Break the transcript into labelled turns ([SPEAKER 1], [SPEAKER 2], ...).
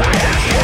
[SPEAKER 1] Try